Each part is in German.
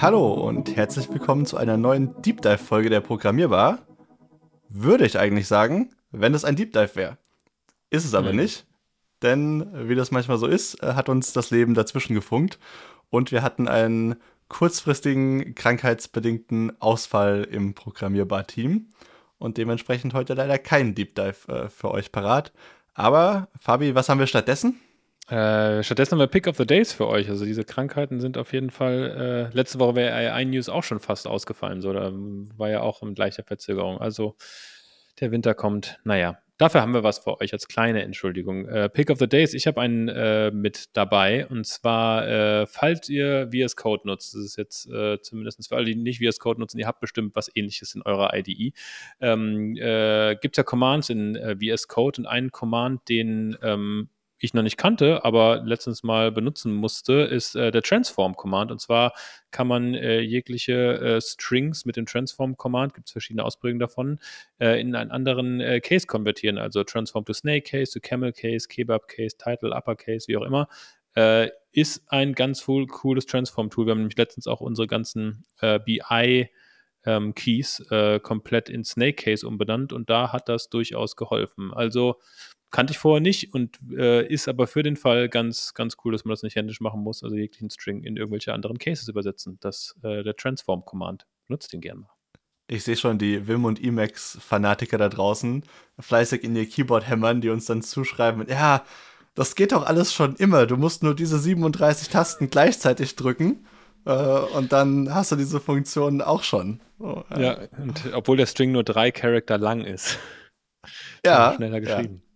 Hallo und herzlich willkommen zu einer neuen Deep Dive Folge der Programmierbar. Würde ich eigentlich sagen, wenn es ein Deep Dive wäre. Ist es aber mhm. nicht, denn wie das manchmal so ist, äh, hat uns das Leben dazwischen gefunkt und wir hatten einen kurzfristigen krankheitsbedingten Ausfall im Programmierbar-Team und dementsprechend heute leider kein Deep Dive äh, für euch parat. Aber Fabi, was haben wir stattdessen? Äh, stattdessen haben wir Pick of the Days für euch. Also diese Krankheiten sind auf jeden Fall. Äh, letzte Woche wäre AI News auch schon fast ausgefallen. So, da war ja auch in gleicher Verzögerung. Also der Winter kommt. Naja, Dafür haben wir was für euch als kleine Entschuldigung. Äh, Pick of the Days, ich habe einen äh, mit dabei und zwar, äh, falls ihr VS Code nutzt, das ist jetzt äh, zumindest für alle, die nicht VS Code nutzen, ihr habt bestimmt was ähnliches in eurer IDE, ähm, äh, gibt es ja Commands in äh, VS Code und einen Command, den ähm, ich noch nicht kannte, aber letztens mal benutzen musste, ist äh, der Transform-Command. Und zwar kann man äh, jegliche äh, Strings mit dem Transform-Command, gibt es verschiedene Ausprägungen davon, äh, in einen anderen äh, Case konvertieren. Also Transform to Snake Case, to Camel Case, Kebab Case, Title, Upper Case, wie auch immer. Äh, ist ein ganz cool, cooles Transform-Tool. Wir haben nämlich letztens auch unsere ganzen BI- ähm, Keys komplett in Snake Case umbenannt und da hat das durchaus geholfen. Also Kannte ich vorher nicht und äh, ist aber für den Fall ganz, ganz cool, dass man das nicht händisch machen muss, also jeglichen String in irgendwelche anderen Cases übersetzen. Das, äh, der Transform-Command. Nutzt den gerne mal. Ich sehe schon die Wim und Emacs-Fanatiker da draußen fleißig in ihr Keyboard hämmern, die uns dann zuschreiben, ja, das geht doch alles schon immer. Du musst nur diese 37 Tasten gleichzeitig drücken äh, und dann hast du diese Funktion auch schon. Oh, ja. ja, und obwohl der String nur drei Charakter lang ist. Ja. Schneller geschrieben. Ja.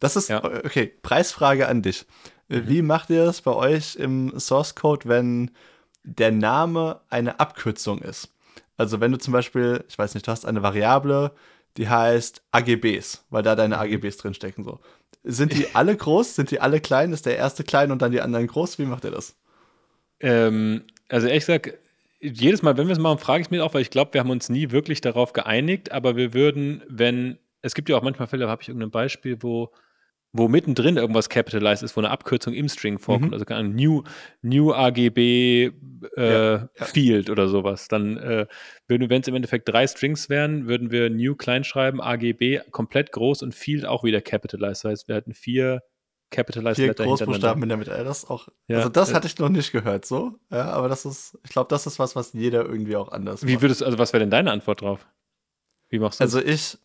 Das ist, ja. okay, Preisfrage an dich. Mhm. Wie macht ihr das bei euch im Source Code, wenn der Name eine Abkürzung ist? Also wenn du zum Beispiel, ich weiß nicht, du hast eine Variable, die heißt AGBs, weil da deine mhm. AGBs drinstecken. So. Sind die alle groß? Sind die alle klein? Ist der erste klein und dann die anderen groß? Wie macht ihr das? Ähm, also ehrlich gesagt, jedes Mal, wenn wir es machen, frage ich mich auch, weil ich glaube, wir haben uns nie wirklich darauf geeinigt, aber wir würden, wenn, es gibt ja auch manchmal Fälle, da habe ich irgendein Beispiel, wo wo mittendrin irgendwas capitalized ist, wo eine Abkürzung im String vorkommt, mhm. also ein New, New AGB äh, ja, ja. Field oder sowas, dann äh, würden, wenn es im Endeffekt drei Strings wären, würden wir New klein schreiben, AGB komplett groß und Field auch wieder capitalized. Das heißt, wir hätten vier capitalized vier Letter Großbuchstaben in der Mitte. Das auch, ja, also das hatte ich noch nicht gehört, so. Ja, aber das ist, ich glaube, das ist was, was jeder irgendwie auch anders Wie würdest, also was wäre denn deine Antwort drauf? Wie machst du Also ich,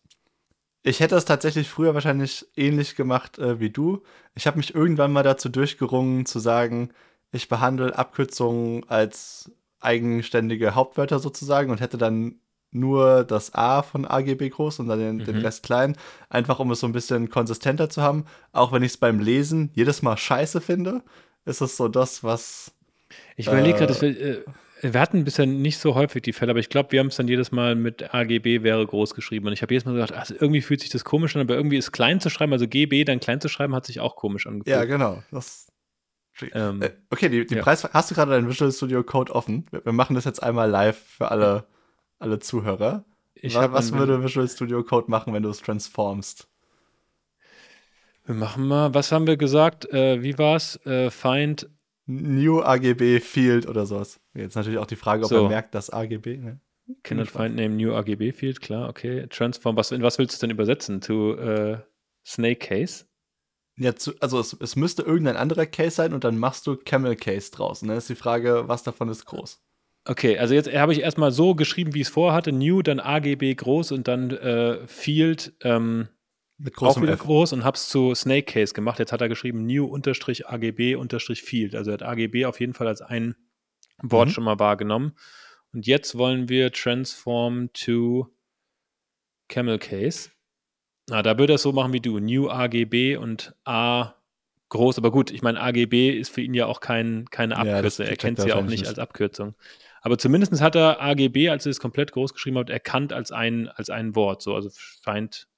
ich hätte es tatsächlich früher wahrscheinlich ähnlich gemacht äh, wie du. Ich habe mich irgendwann mal dazu durchgerungen, zu sagen, ich behandle Abkürzungen als eigenständige Hauptwörter sozusagen und hätte dann nur das A von AGB groß und dann den, mhm. den, Rest klein, einfach um es so ein bisschen konsistenter zu haben. Auch wenn ich es beim Lesen jedes Mal scheiße finde, ist es so das, was. Ich überlege äh, gerade, wir hatten bisher nicht so häufig die Fälle, aber ich glaube, wir haben es dann jedes Mal mit AGB wäre groß geschrieben. Und ich habe jedes Mal gedacht, also irgendwie fühlt sich das komisch an, aber irgendwie ist klein zu schreiben, also GB dann klein zu schreiben, hat sich auch komisch angefühlt. Ja, genau. Das, ähm, äh, okay, die, die ja. Preis. Hast du gerade deinen Visual Studio Code offen? Wir, wir, machen das jetzt einmal live für alle, alle Zuhörer. Ich was, was würde Visual Studio Code machen, wenn du es transformst? Wir machen mal, was haben wir gesagt? Äh, wie es? Äh, find New AGB Field oder sowas. Jetzt natürlich auch die Frage, ob so. er merkt, dass AGB. Ne? Cannot find name New AGB Field, klar, okay. Transform, was, in was willst du denn übersetzen? To uh, Snake Case? Ja, zu, also es, es, müsste irgendein anderer Case sein und dann machst du Camel Case draus. Und dann ist die Frage, was davon ist groß. Okay, also jetzt habe ich erstmal so geschrieben, wie ich es vorhatte. New, dann AGB groß und dann äh, Field ähm, mit großem auch wieder F. groß und habe es zu Snake Case gemacht. Jetzt hat er geschrieben new-agb-field. Also er hat AGB auf jeden Fall als ein Wort mhm. schon mal wahrgenommen. Und jetzt wollen wir transform to Camel Case. Na, da würde er es so machen wie du. New AGB und A groß. Aber gut, ich meine, AGB ist für ihn ja auch kein, keine Abkürzung. Ja, er kennt sie ja auch nicht, nicht als Abkürzung. Aber zumindest hat er AGB, als er es komplett groß geschrieben hat, erkannt als ein, als ein Wort. So, also scheint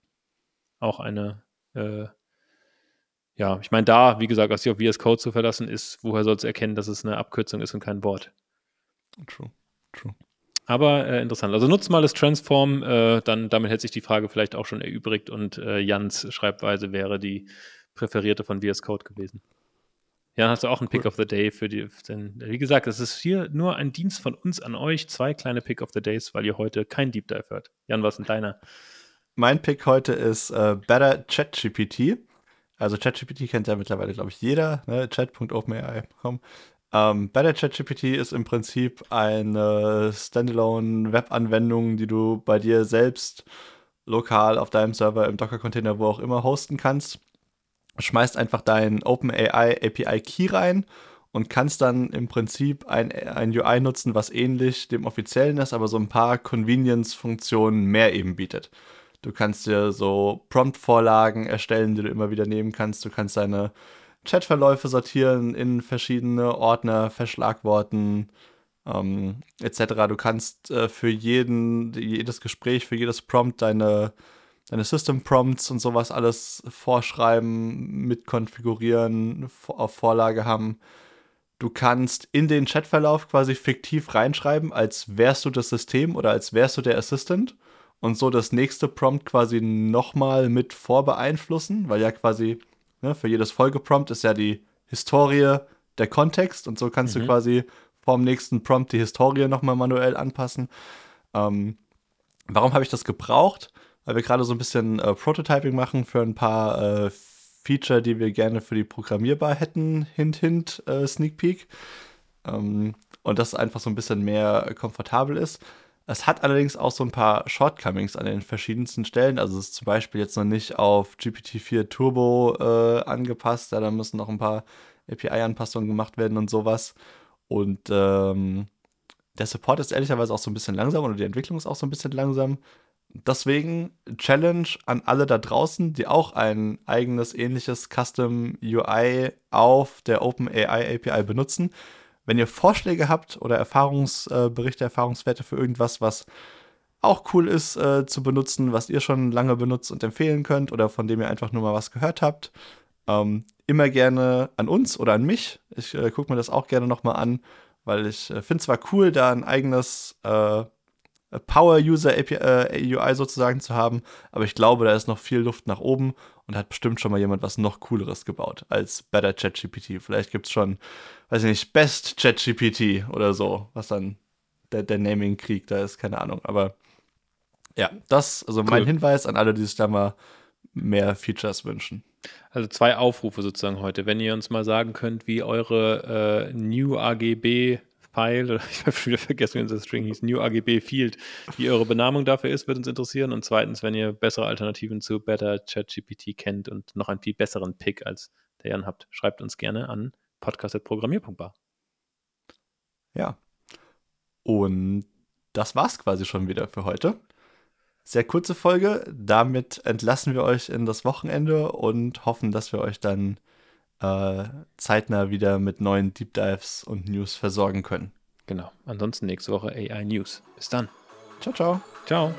auch eine, äh, ja, ich meine, da, wie gesagt, sich auf VS Code zu verlassen, ist, woher soll es erkennen, dass es eine Abkürzung ist und kein Wort? True, true. Aber äh, interessant. Also nutzt mal das Transform, äh, dann damit hätte sich die Frage vielleicht auch schon erübrigt und äh, Jans Schreibweise wäre die präferierte von VS Code gewesen. Jan, hast du auch einen Pick of the Day für die. Denn, wie gesagt, es ist hier nur ein Dienst von uns an euch. Zwei kleine Pick of the Days, weil ihr heute kein Deep Dive hört. Jan, was ist denn deiner? Mein Pick heute ist äh, Better ChatGPT. Also ChatGPT kennt ja mittlerweile, glaube ich, jeder. Ne? Chat.openai.com. Ähm, Better ChatGPT ist im Prinzip eine Standalone-Web-Anwendung, die du bei dir selbst lokal auf deinem Server im Docker-Container, wo auch immer, hosten kannst schmeißt einfach deinen OpenAI API Key rein und kannst dann im Prinzip ein, ein UI nutzen, was ähnlich dem offiziellen ist, aber so ein paar Convenience-Funktionen mehr eben bietet. Du kannst dir so Prompt-Vorlagen erstellen, die du immer wieder nehmen kannst. Du kannst deine Chatverläufe sortieren in verschiedene Ordner, verschlagworten, ähm, etc. Du kannst äh, für jeden, jedes Gespräch, für jedes Prompt deine deine System Prompts und sowas alles vorschreiben, mitkonfigurieren, auf Vorlage haben. Du kannst in den Chatverlauf quasi fiktiv reinschreiben, als wärst du das System oder als wärst du der Assistant und so das nächste Prompt quasi nochmal mit vorbeeinflussen, weil ja quasi ne, für jedes Folgeprompt ist ja die Historie der Kontext und so kannst mhm. du quasi vorm nächsten Prompt die Historie nochmal manuell anpassen. Ähm, warum habe ich das gebraucht? weil wir gerade so ein bisschen äh, Prototyping machen für ein paar äh, Feature, die wir gerne für die Programmierbar hätten. Hint, hint, äh, Sneak Peek. Ähm, und das einfach so ein bisschen mehr komfortabel ist. Es hat allerdings auch so ein paar Shortcomings an den verschiedensten Stellen. Also es ist zum Beispiel jetzt noch nicht auf GPT-4 Turbo äh, angepasst. Ja, da müssen noch ein paar API-Anpassungen gemacht werden und sowas. Und ähm, der Support ist ehrlicherweise auch so ein bisschen langsam oder die Entwicklung ist auch so ein bisschen langsam. Deswegen Challenge an alle da draußen, die auch ein eigenes ähnliches Custom UI auf der OpenAI API benutzen. Wenn ihr Vorschläge habt oder Erfahrungsberichte, Erfahrungswerte für irgendwas, was auch cool ist äh, zu benutzen, was ihr schon lange benutzt und empfehlen könnt oder von dem ihr einfach nur mal was gehört habt, ähm, immer gerne an uns oder an mich. Ich äh, gucke mir das auch gerne nochmal an, weil ich äh, finde zwar cool, da ein eigenes äh, Power-User-UI äh, sozusagen zu haben. Aber ich glaube, da ist noch viel Luft nach oben und hat bestimmt schon mal jemand was noch cooleres gebaut als Better ChatGPT. Vielleicht gibt es schon, weiß ich nicht, Best ChatGPT oder so, was dann der, der Naming-Krieg da ist, keine Ahnung. Aber ja, das, also cool. mein Hinweis an alle, die sich da mal mehr Features wünschen. Also zwei Aufrufe sozusagen heute. Wenn ihr uns mal sagen könnt, wie eure äh, New AGB File, oder ich habe schon wieder vergessen, wie unser String hieß, New AGB Field, wie eure Benamung dafür ist, würde uns interessieren. Und zweitens, wenn ihr bessere Alternativen zu Better ChatGPT kennt und noch einen viel besseren Pick als der Jan habt, schreibt uns gerne an podcast.programmier.bar. Ja. Und das war's quasi schon wieder für heute. Sehr kurze Folge. Damit entlassen wir euch in das Wochenende und hoffen, dass wir euch dann äh, zeitnah wieder mit neuen Deep Dives und News versorgen können. Genau. Ansonsten nächste Woche AI News. Bis dann. Ciao, ciao. Ciao.